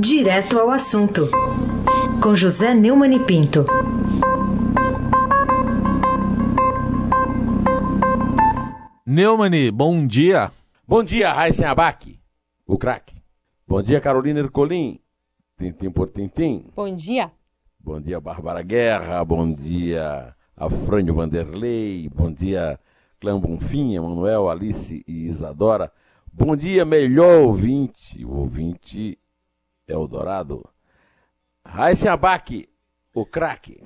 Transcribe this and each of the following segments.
Direto ao assunto, com José Neumann e Pinto. Neumann, bom dia. Bom dia, Raíssen Abac, o craque. Bom dia, Carolina Ercolim, tintim por tintim. Bom dia. Bom dia, Bárbara Guerra. Bom dia, Afrânio Vanderlei. Bom dia, Clã Bonfim, Emanuel, Alice e Isadora. Bom dia, melhor ouvinte. O ouvinte Eldorado. Raíssa Abac, o craque.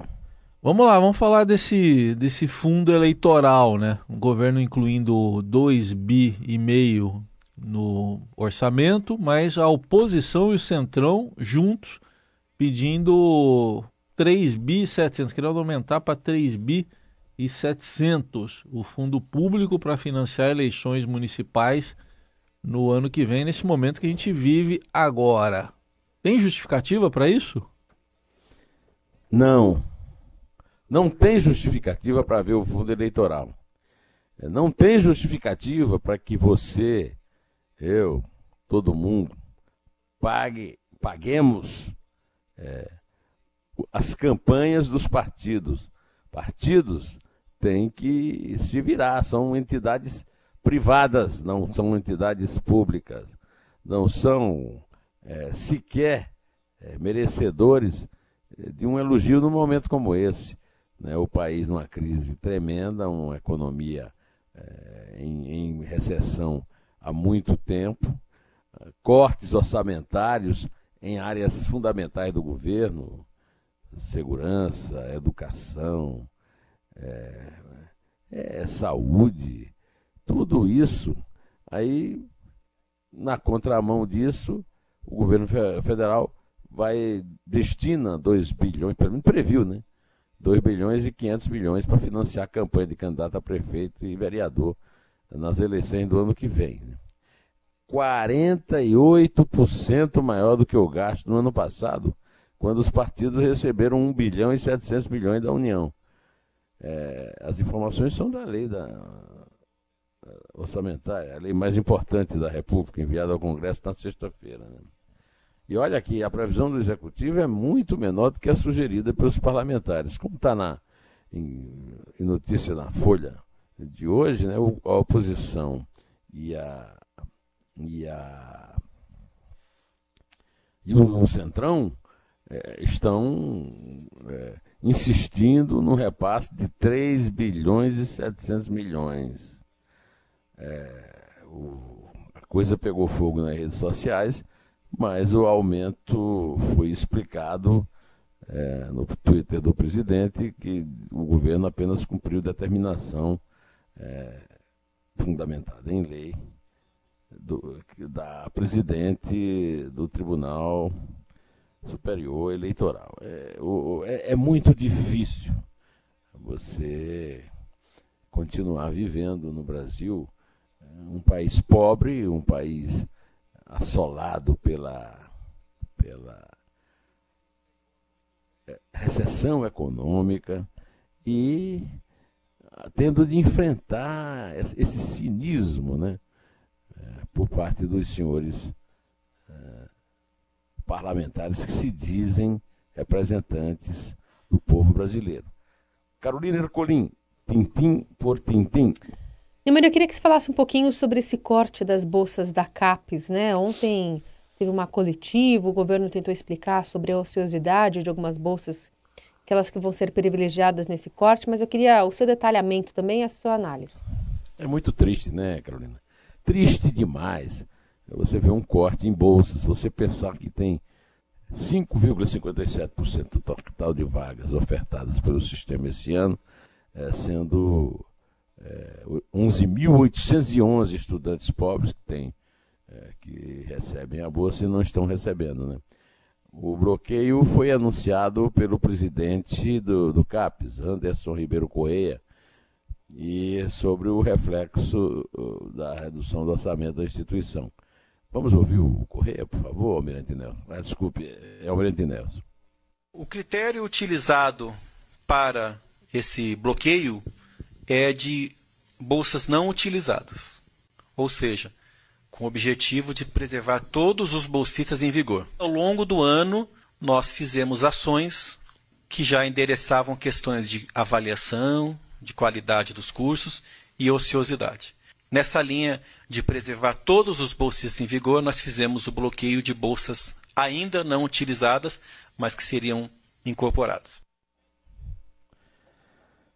Vamos lá, vamos falar desse, desse fundo eleitoral, né? O governo incluindo 2 bi e meio no orçamento, mas a oposição e o Centrão juntos pedindo 3 bi 700, querendo aumentar para 3 bi e 700 o fundo público para financiar eleições municipais no ano que vem, nesse momento que a gente vive agora. Tem justificativa para isso? Não. Não tem justificativa para ver o fundo eleitoral. Não tem justificativa para que você, eu, todo mundo, pague, paguemos é, as campanhas dos partidos. Partidos têm que se virar, são entidades privadas, não são entidades públicas, não são é, sequer é, merecedores de um elogio num momento como esse. Né? O país numa crise tremenda, uma economia é, em, em, recessão há muito tempo, cortes orçamentários em áreas fundamentais do governo, segurança, educação, é, é, saúde, tudo isso. Aí, na contramão disso, o governo federal vai destina 2 bilhões, pelo menos previu, né? 2 bilhões e 500 milhões para financiar a campanha de candidato a prefeito e vereador nas eleições do ano que vem. Né? 48% maior do que o gasto no ano passado, quando os partidos receberam 1 bilhão e 700 milhões da União. É, as informações são da lei da, orçamentária, a lei mais importante da República, enviada ao Congresso na sexta-feira. Né? E olha aqui, a previsão do Executivo é muito menor do que a sugerida pelos parlamentares. Como está na, em, em, notícia na Folha de hoje, né, a oposição e a, e a e o, o Centrão é, estão é, insistindo no repasse de 3 bilhões e 700 milhões é, o, a coisa pegou fogo nas redes sociais, mas o aumento foi explicado é, no Twitter do presidente que o governo apenas cumpriu determinação é, fundamentada em lei do, da presidente do Tribunal Superior Eleitoral. É, o, é, é muito difícil você continuar vivendo no Brasil um país pobre, um país assolado pela, pela é, recessão econômica e tendo de enfrentar esse cinismo né, é, por parte dos senhores é, parlamentares que se dizem representantes do povo brasileiro. Carolina Ercolim, tintim por tintim. Neumann, eu queria que você falasse um pouquinho sobre esse corte das bolsas da CAPES, né? Ontem teve uma coletiva, o governo tentou explicar sobre a ociosidade de algumas bolsas, aquelas que vão ser privilegiadas nesse corte, mas eu queria o seu detalhamento também a sua análise. É muito triste, né, Carolina? Triste demais. Você vê um corte em bolsas, você pensar que tem 5,57% do total de vagas ofertadas pelo sistema esse ano, é, sendo é, 11.811 estudantes pobres que, tem, é, que recebem a bolsa e não estão recebendo. Né? O bloqueio foi anunciado pelo presidente do, do CAPES, Anderson Ribeiro Correia, e sobre o reflexo da redução do orçamento da instituição. Vamos ouvir o Correia, por favor, Almirante Nelson. Ah, desculpe, é Almirante Nelson. O critério utilizado para esse bloqueio é de bolsas não utilizadas. Ou seja, com o objetivo de preservar todos os bolsistas em vigor. Ao longo do ano, nós fizemos ações que já endereçavam questões de avaliação, de qualidade dos cursos e ociosidade. Nessa linha de preservar todos os bolsistas em vigor, nós fizemos o bloqueio de bolsas ainda não utilizadas, mas que seriam incorporadas.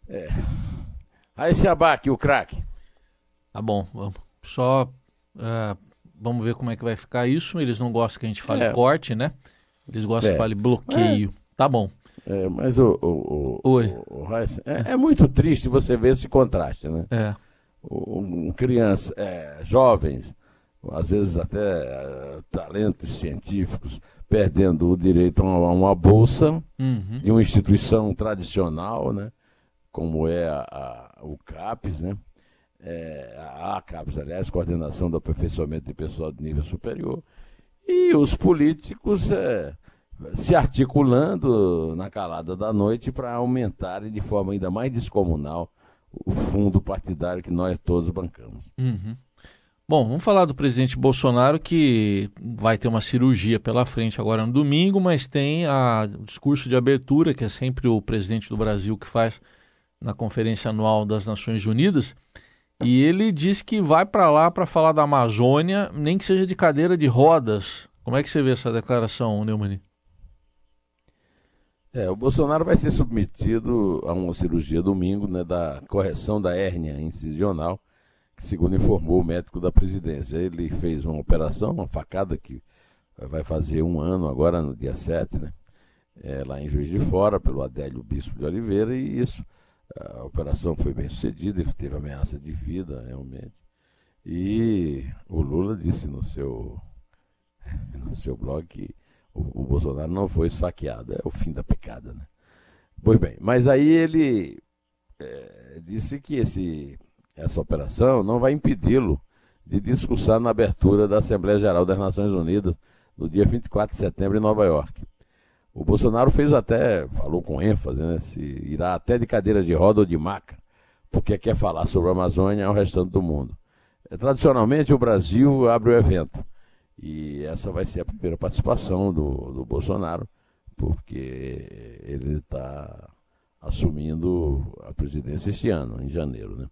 É. Aí esse abaque, o craque. Tá bom, vamos. Só é, vamos ver como é que vai ficar isso. Eles não gostam que a gente fale é. corte, né? Eles gostam é. que fale bloqueio. É. Tá bom. É, mas o, o, o, Oi. o, o é, é, muito triste você ver esse contraste, né? É. Um, criança, jovens, às vezes até talentos científicos, perdendo o direito a uma, uma bolsa uhum. de uma instituição tradicional, né? Como é a, a, o CAPES, né? É, a CAPES, aliás, Coordenação do Aperfeiçoamento de Pessoal de Nível Superior, e os políticos é, se articulando na calada da noite para aumentarem de forma ainda mais descomunal o fundo partidário que nós todos bancamos. Uhum. Bom, vamos falar do presidente Bolsonaro que vai ter uma cirurgia pela frente agora no domingo, mas tem a, o discurso de abertura, que é sempre o presidente do Brasil que faz na Conferência Anual das Nações Unidas. E ele diz que vai para lá para falar da Amazônia, nem que seja de cadeira de rodas. Como é que você vê essa declaração, Neumani? É, o Bolsonaro vai ser submetido a uma cirurgia domingo, né, da correção da hérnia incisional, que segundo informou o médico da presidência. Ele fez uma operação, uma facada que vai fazer um ano agora, no dia 7, né, é, lá em Juiz de Fora, pelo Adélio Bispo de Oliveira, e isso, a operação foi bem sucedida, ele teve ameaça de vida, realmente. E o Lula disse no seu, no seu blog que o, o, Bolsonaro não foi esfaqueado. É o fim da pecada, né? Pois bem, mas aí ele é, disse que esse, essa operação não vai impedi-lo de discursar na abertura da Assembleia Geral das Nações Unidas no dia 24 de setembro em Nova York. O Bolsonaro fez até, falou com ênfase, né, se irá até de cadeira de roda ou de maca, porque quer falar sobre a Amazônia ao restante do mundo. É, tradicionalmente, o Brasil abre o evento. E essa vai ser a primeira participação do, do Bolsonaro, porque ele está assumindo a presidência este ano, em janeiro. Né?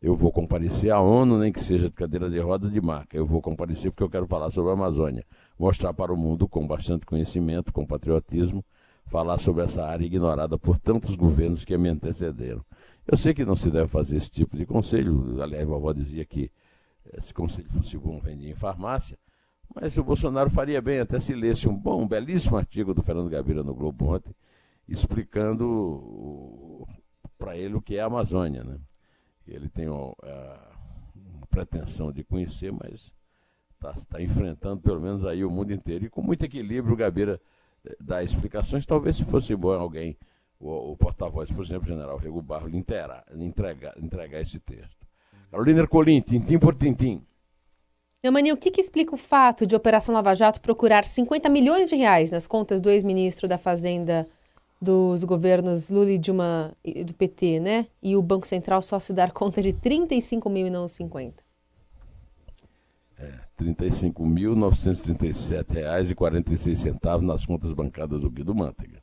Eu vou comparecer à ONU, nem que seja de cadeira de roda de marca. Eu vou comparecer porque eu quero falar sobre a Amazônia, mostrar para o mundo com bastante conhecimento, com patriotismo, falar sobre essa área ignorada por tantos governos que me antecederam. Eu sei que não se deve fazer esse tipo de conselho, aliás, a vovó dizia que esse conselho fosse bom vendia em farmácia, mas o Bolsonaro faria bem até se lesse um bom, um belíssimo artigo do Fernando Gabeira no Globo ontem, explicando para ele o que é a Amazônia. Né? Ele tem uma, uma pretensão de conhecer, mas está tá enfrentando pelo menos aí o mundo inteiro. E com muito equilíbrio o Gabeira eh, dá explicações. Talvez se fosse bom alguém, o, o porta-voz, por exemplo, o general Rego Barro, lhe entregar, entregar esse texto. Carolina Ercolim, tintim por tintim. Neumani, o que, que, explica o fato de Operação Lava Jato procurar 50 milhões de reais nas contas do ex-ministro da Fazenda dos governos Lula e Dilma do PT, né? E o Banco Central só se dar conta de 35 mil e não 50? É, R$ 35.937,46 nas contas bancadas do Guido Mantega.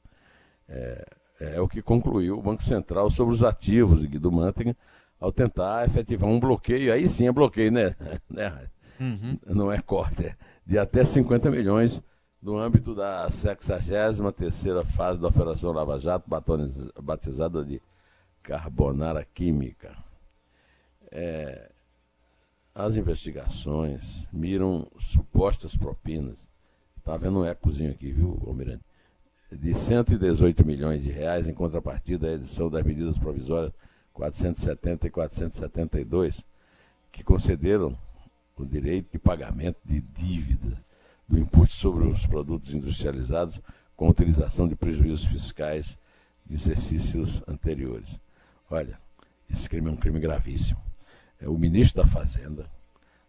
É, é o que concluiu o Banco Central sobre os ativos de Guido Mantega ao tentar efetivar um bloqueio. Aí sim é bloqueio, né? né? uhum. não é corte, é de até 50 milhões no âmbito da 63ª fase da Operação Lava Jato, batizada de Carbonara Química. É, as investigações miram supostas propinas. Está havendo um ecozinho aqui, viu, Almirante? De 118 milhões de reais em contrapartida à edição das medidas provisórias 470 e 472, que concederam o direito de pagamento de dívida do imposto sobre os produtos industrializados com utilização de prejuízos fiscais de exercícios anteriores. Olha, esse crime é um crime gravíssimo. É o ministro da Fazenda,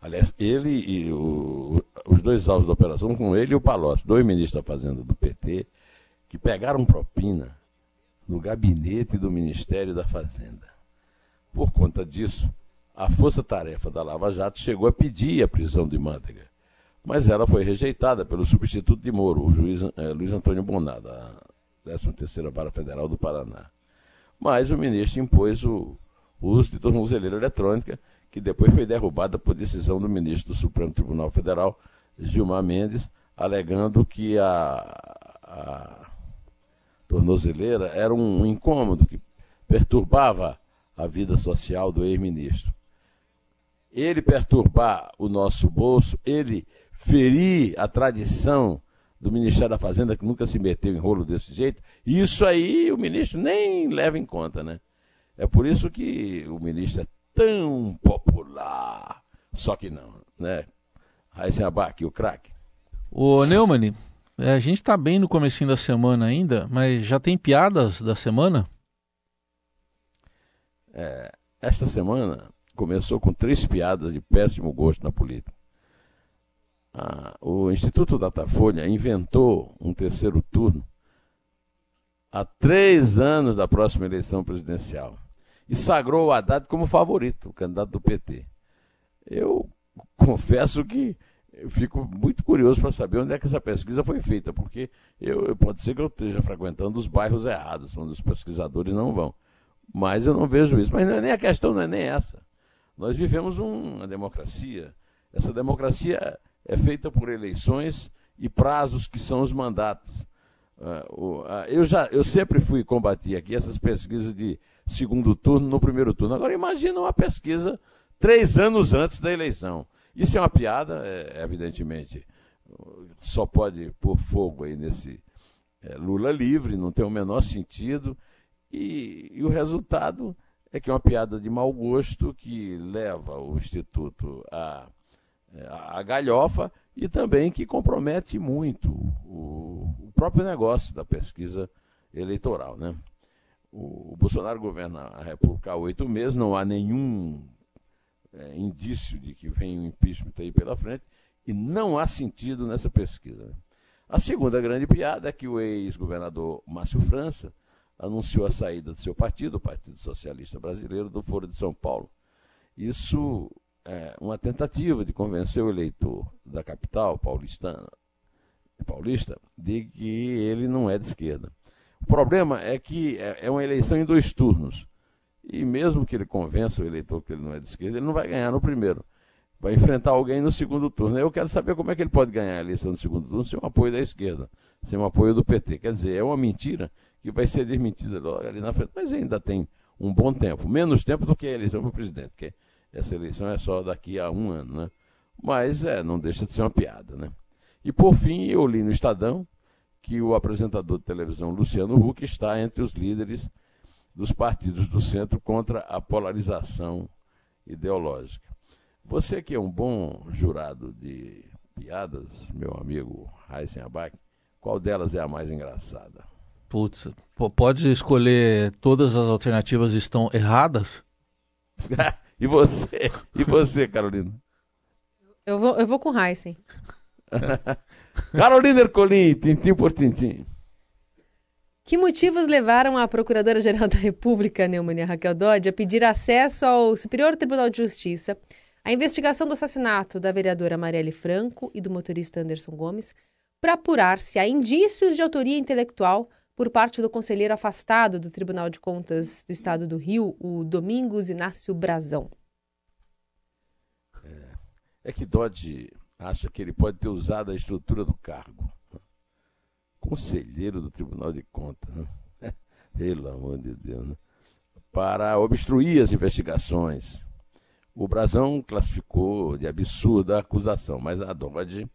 aliás, ele e o, os dois alvos da operação, com ele e o Palocci, dois ministros da Fazenda do PT, que pegaram propina no gabinete do Ministério da Fazenda. Por conta disso, a força-tarefa da Lava Jato chegou a pedir a prisão de Manteiga, mas ela foi rejeitada pelo substituto de Moro, o juiz eh, Luiz Antônio Bonar, da 13ª Vara Federal do Paraná. Mas o ministro impôs o, o uso de tornozeleira eletrônica, que depois foi derrubada por decisão do ministro do Supremo Tribunal Federal, Gilmar Mendes, alegando que a, a tornozeleira era um incômodo que perturbava a vida social do ex-ministro. Ele perturbar o nosso bolso, ele ferir a tradição do Ministério da Fazenda, que nunca se meteu em rolo desse jeito, isso aí o ministro nem leva em conta, né? É por isso que o ministro é tão popular. Só que não, né? Raíssen Abac, o craque. Ô Neumann, é, a gente está bem no comecinho da semana ainda, mas já tem piadas da semana? É, esta semana começou com três piadas de péssimo gosto na política. Ah, o Instituto Datafolha inventou um terceiro turno há três anos da próxima eleição presidencial e sagrou o Haddad como favorito, o candidato do PT. Eu confesso que eu fico muito curioso para saber onde é que essa pesquisa foi feita, porque eu, pode ser que eu esteja frequentando os bairros errados, onde os pesquisadores não vão. Mas eu não vejo isso. Mas não é nem a questão não é nem essa. Nós vivemos uma democracia. Essa democracia é feita por eleições e prazos que são os mandatos. Uh, uh, eu, já, eu sempre fui combater aqui essas pesquisas de segundo turno no primeiro turno. Agora imagina uma pesquisa três anos antes da eleição. Isso é uma piada, é, evidentemente. Só pode pôr fogo aí nesse é, Lula livre, não tem o menor sentido. E, e, o resultado é que é uma piada de mau gosto que leva o Instituto a, a, a galhofa e também que compromete muito o, o, próprio negócio da pesquisa eleitoral. Né? O, o Bolsonaro governa a República há oito meses, não há nenhum é, indício de que vem um impeachment aí pela frente, e não há sentido nessa pesquisa. A segunda grande piada é que o ex-governador Márcio França anunciou a saída do seu partido, o Partido Socialista Brasileiro, do Foro de São Paulo. Isso é uma tentativa de convencer o eleitor da capital paulistana, paulista de que ele não é de esquerda. O problema é que é, é uma eleição em dois turnos. E mesmo que ele convença o eleitor que ele não é de esquerda, ele não vai ganhar no primeiro. Vai enfrentar alguém no segundo turno. Eu quero saber como é que ele pode ganhar a eleição no segundo turno sem o apoio da esquerda, sem o apoio do PT. Quer dizer, é uma mentira que vai ser desmentida logo ali na frente. Mas ainda tem um bom tempo, menos tempo do que a eleição para o presidente, porque essa eleição é só daqui a um ano, né? Mas é, não deixa de ser uma piada, né? E por fim, eu li no Estadão que o apresentador de televisão Luciano Huck está entre os líderes dos partidos do centro contra a polarização ideológica. Você que é um bom jurado de piadas, meu amigo Heisen Abac, qual delas é a mais engraçada? Putz, pode escolher todas as alternativas estão erradas? e você? E você, Carolina? Eu vou, eu vou com Heisen. Carolina Ercolim, tintim por tintim. Que motivos levaram a Procuradora-Geral da República, Neumann Raquel Dodge, a pedir acesso ao Superior Tribunal de Justiça à investigação do assassinato da vereadora Marielle Franco e do motorista Anderson Gomes para apurar se há indícios de autoria intelectual por parte do conselheiro afastado do Tribunal de Contas do Estado do Rio, o Domingos Inácio Brazão? É, é que Dodge acha que ele pode ter usado a estrutura do cargo conselheiro do Tribunal de Contas, né? pelo amor de Deus, né? para obstruir as investigações. O Brazão classificou de absurda a acusação, mas a Dodge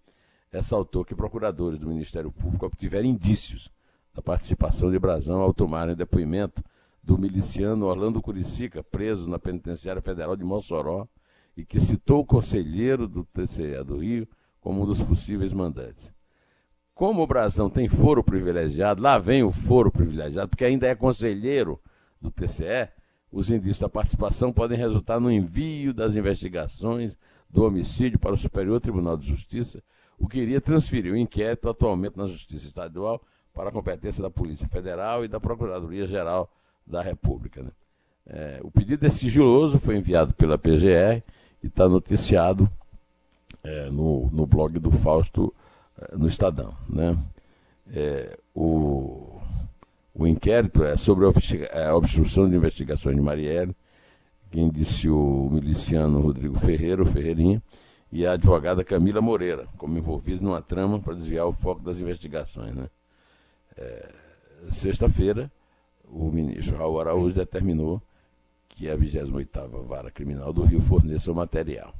ressaltou que procuradores do Ministério Público obtiveram indícios da participação de Brazão ao tomarem depoimento do miliciano Orlando Curicica, preso na Penitenciária Federal de Mossoró, e que citou o conselheiro do TCE do Rio como um dos possíveis mandantes. Como o Brasão tem foro privilegiado, lá vem o foro privilegiado, porque ainda é conselheiro do TCE, os indícios da participação podem resultar no envio das investigações do homicídio para o Superior Tribunal de Justiça, o que iria transferir o inquérito atualmente na Justiça Estadual para a competência da Polícia Federal e da Procuradoria-Geral da República. Né? É, o pedido é sigiloso, foi enviado pela PGR e está noticiado é, no, no blog do Fausto é, no Estadão. Né? É, o, o inquérito é sobre a obstrução de investigações de Marielle, quem disse o miliciano Rodrigo Ferreira, o Ferreirinha, e a advogada Camila Moreira, como envolvidos numa trama para desviar o foco das investigações. Né? É, Sexta-feira, o ministro Raul Araújo determinou que a 28ª Vara Criminal do Rio forneça o material.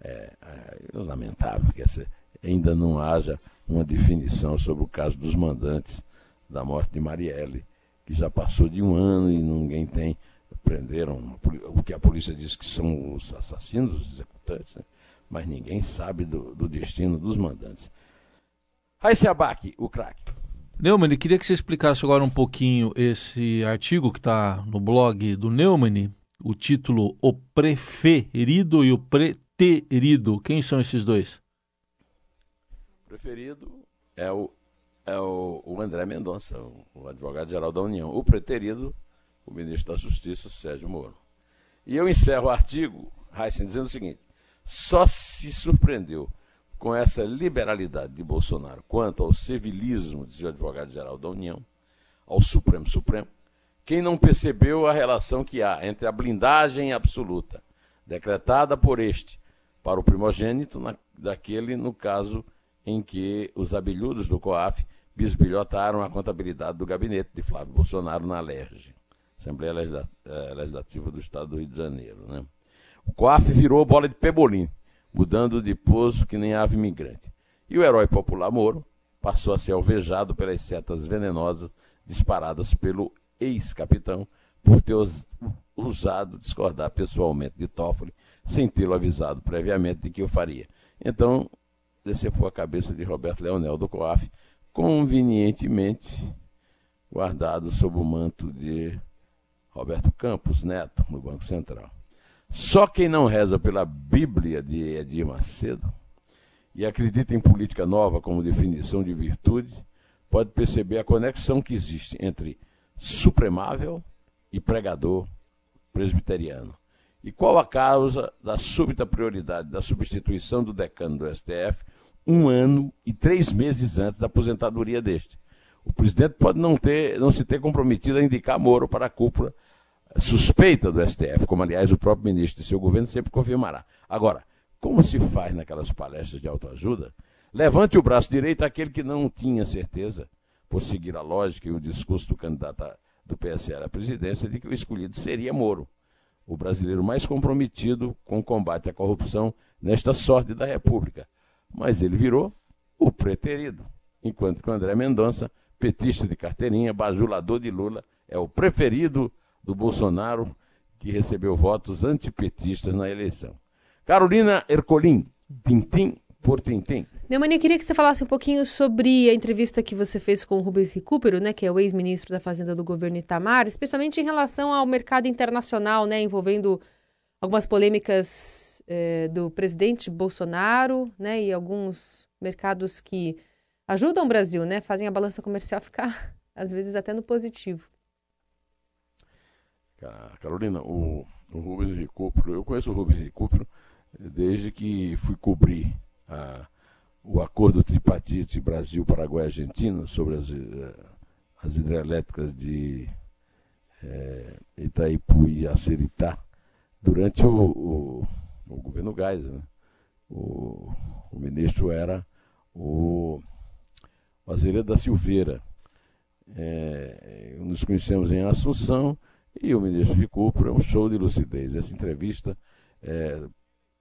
É, é lamentável que essa, ainda não haja uma definição sobre o caso dos mandantes da morte de Marielle, que já passou de um ano e ninguém tem. Prenderam o que a polícia diz que são os assassinos, os executantes, né? mas ninguém sabe do, do destino dos mandantes. Raíssa Abac, o craque. Neumann, queria que você explicasse agora um pouquinho esse artigo que está no blog do Neumann, o título O Preferido e o Preterido. Quem são esses dois? O preferido é o, é o, o André Mendonça, o advogado-geral da União. O preterido, o ministro da Justiça, Sérgio Moro. E eu encerro o artigo, Heisen, dizendo o seguinte: só se surpreendeu com essa liberalidade de Bolsonaro quanto ao civilismo, dizia o advogado-geral da União, ao Supremo Supremo, quem não percebeu a relação que há entre a blindagem absoluta decretada por este para o primogênito, na, daquele, no caso em que os abelhudos do COAF bisbilhotaram a contabilidade do gabinete de Flávio Bolsonaro na LERJ, Assembleia eh, Legislativa do Estado do Rio de Janeiro. Né? O COAF virou bola de pebolim, mudando de pouso que nem ave migrante. E o herói popular Moro passou a ser alvejado pelas setas venenosas disparadas pelo ex-capitão por ter usado discordar pessoalmente de Toffoli sem tê-lo avisado previamente de que o faria. Então, decepou a cabeça de Roberto Leonel do COAF, convenientemente guardado sob o manto de Roberto Campos Neto, no Banco Central. Só quem não reza pela Bíblia de Edir Macedo e acredita em política nova como definição de virtude, pode perceber a conexão que existe entre supremável e pregador presbiteriano. E qual a causa da súbita prioridade da substituição do decano do STF um ano e três meses antes da aposentadoria deste? O presidente pode não, ter, não se ter comprometido a indicar Moro para a cúpula suspeita do STF, como aliás o próprio ministro de seu governo sempre confirmará. Agora, como se faz naquelas palestras de autoajuda, levante o braço direito aquele que não tinha certeza, por seguir a lógica e o discurso do candidato do PSL à presidência, de que o escolhido seria Moro, o brasileiro mais comprometido com o combate à corrupção nesta sorte da República. Mas ele virou o preterido, enquanto que o André Mendonça, petista de carteirinha, bajulador de Lula, é o preferido do Bolsonaro, que recebeu votos antipetistas na eleição. Carolina Ercolim, Tintim por Tintim. Neumann, eu queria que você falasse um pouquinho sobre a entrevista que você fez com o Rubens Recupero, né, que é o ex-ministro da Fazenda do governo Itamar, especialmente em relação ao mercado internacional, né, envolvendo algumas polêmicas eh, do presidente Bolsonaro, né, e alguns mercados que ajudam o Brasil, né, fazem a balança comercial ficar, às vezes, até no positivo. Carolina, o, o Rubens Recupero, eu conheço o Rubens Recupero desde que fui cobrir a, o acordo tripartite Brasil-Paraguai-Argentina sobre as, eh, as hidrelétricas de é, Itaipu e Aceritá durante o, o, o governo Geisel. Né? O, o, ministro era o, o da Silveira. É, nos conhecemos em Assunção e o ministro Recupero é um show de lucidez. Essa entrevista é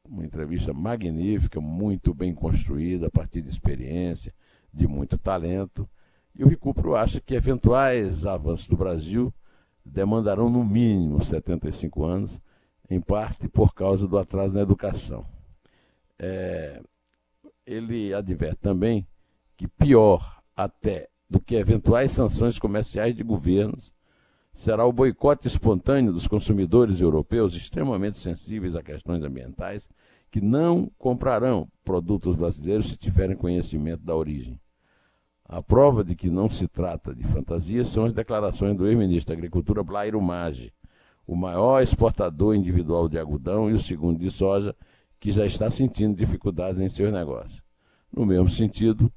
uma entrevista magnífica, muito bem construída, a partir de experiência, de muito talento. E o Recupero acha que eventuais avanços do Brasil demandarão no mínimo 75 anos, em parte por causa do atraso na educação. É, ele adverte também que pior até do que eventuais sanções comerciais de governos será o boicote espontâneo dos consumidores europeus extremamente sensíveis a questões ambientais, que não comprarão produtos brasileiros se tiverem conhecimento da origem. A prova de que não se trata de fantasia são as declarações do ex-ministro da Agricultura, Blairo Maggi, o maior exportador individual de algodão e o segundo de soja, que já está sentindo dificuldades em seus negócios. No mesmo sentido,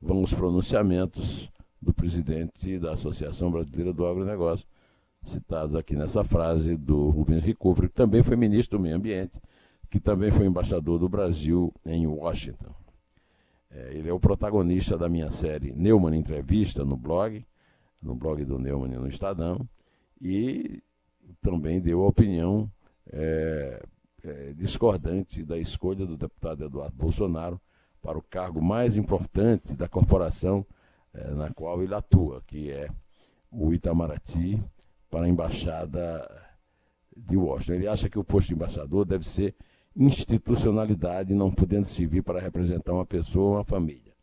vão os pronunciamentos do presidente da Associação Brasileira do Agronegócio, citados aqui nessa frase do Rubens Recupero, que também foi ministro do Meio Ambiente, que também foi embaixador do Brasil em Washington. É, ele é o protagonista da minha série Neumann Entrevista no blog, no blog do Neumann no Estadão, e também deu a opinião é, é, discordante da escolha do deputado Eduardo Bolsonaro para o cargo mais importante da corporação é, na qual ele atua, que é o Itamaraty, para a embaixada de Washington. Ele acha que o posto de embaixador deve ser institucionalidade, não podendo servir para representar uma pessoa ou uma família.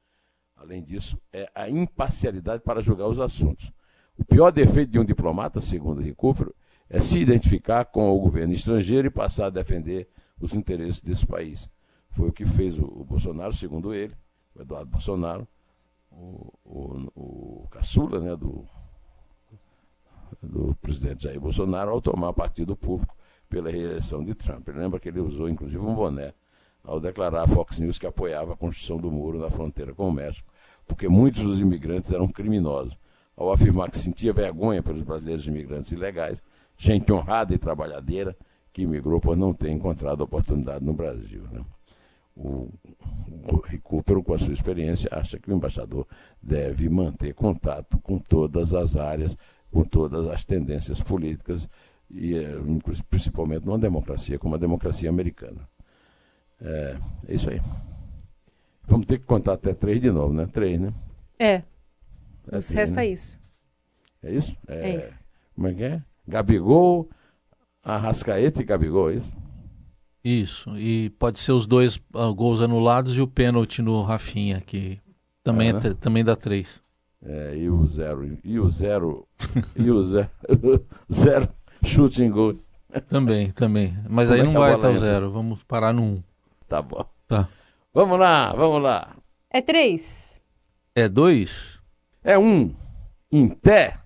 Além disso, é a imparcialidade para julgar os assuntos. O pior defeito de um diplomata, segundo Recupero, é se identificar com o governo estrangeiro e passar a defender os interesses desse país. Foi o que fez o, o Bolsonaro, segundo ele, o Eduardo Bolsonaro, o, o, o caçula né, do, do presidente Jair Bolsonaro, ao tomar partido público pela reeleição de Trump. Lembra que ele usou inclusive um boné ao declarar à Fox News que apoiava a construção do muro na fronteira com o México, porque muitos dos imigrantes eram criminosos. Ao afirmar que sentia vergonha pelos brasileiros imigrantes ilegais, gente honrada e trabalhadeira que imigrou por não ter encontrado oportunidade no Brasil. Né? O, o Recupero, com a sua experiência, acha que o embaixador deve manter contato com todas as áreas, com todas as tendências políticas e eh, principalmente numa democracia como a democracia americana. É, é, isso aí. Vamos ter que contar até três de novo, né? Três, né? É. é Nos três, resta né? isso. É isso? É, é, isso. Como é que é? Gabigol, Arrascaeta e Gabigol, é isso? Isso. E pode ser os dois uh, gols anulados e o pênalti no Rafinha, que também, é, né? também dá três. É, e o zero. E o zero. e o zero. zero chute em gol. Também, também. Mas Como aí é não vai até o zero. Vamos parar no um. Tá bom. Tá. Vamos lá, vamos lá. É três. É dois? É um. Em pé.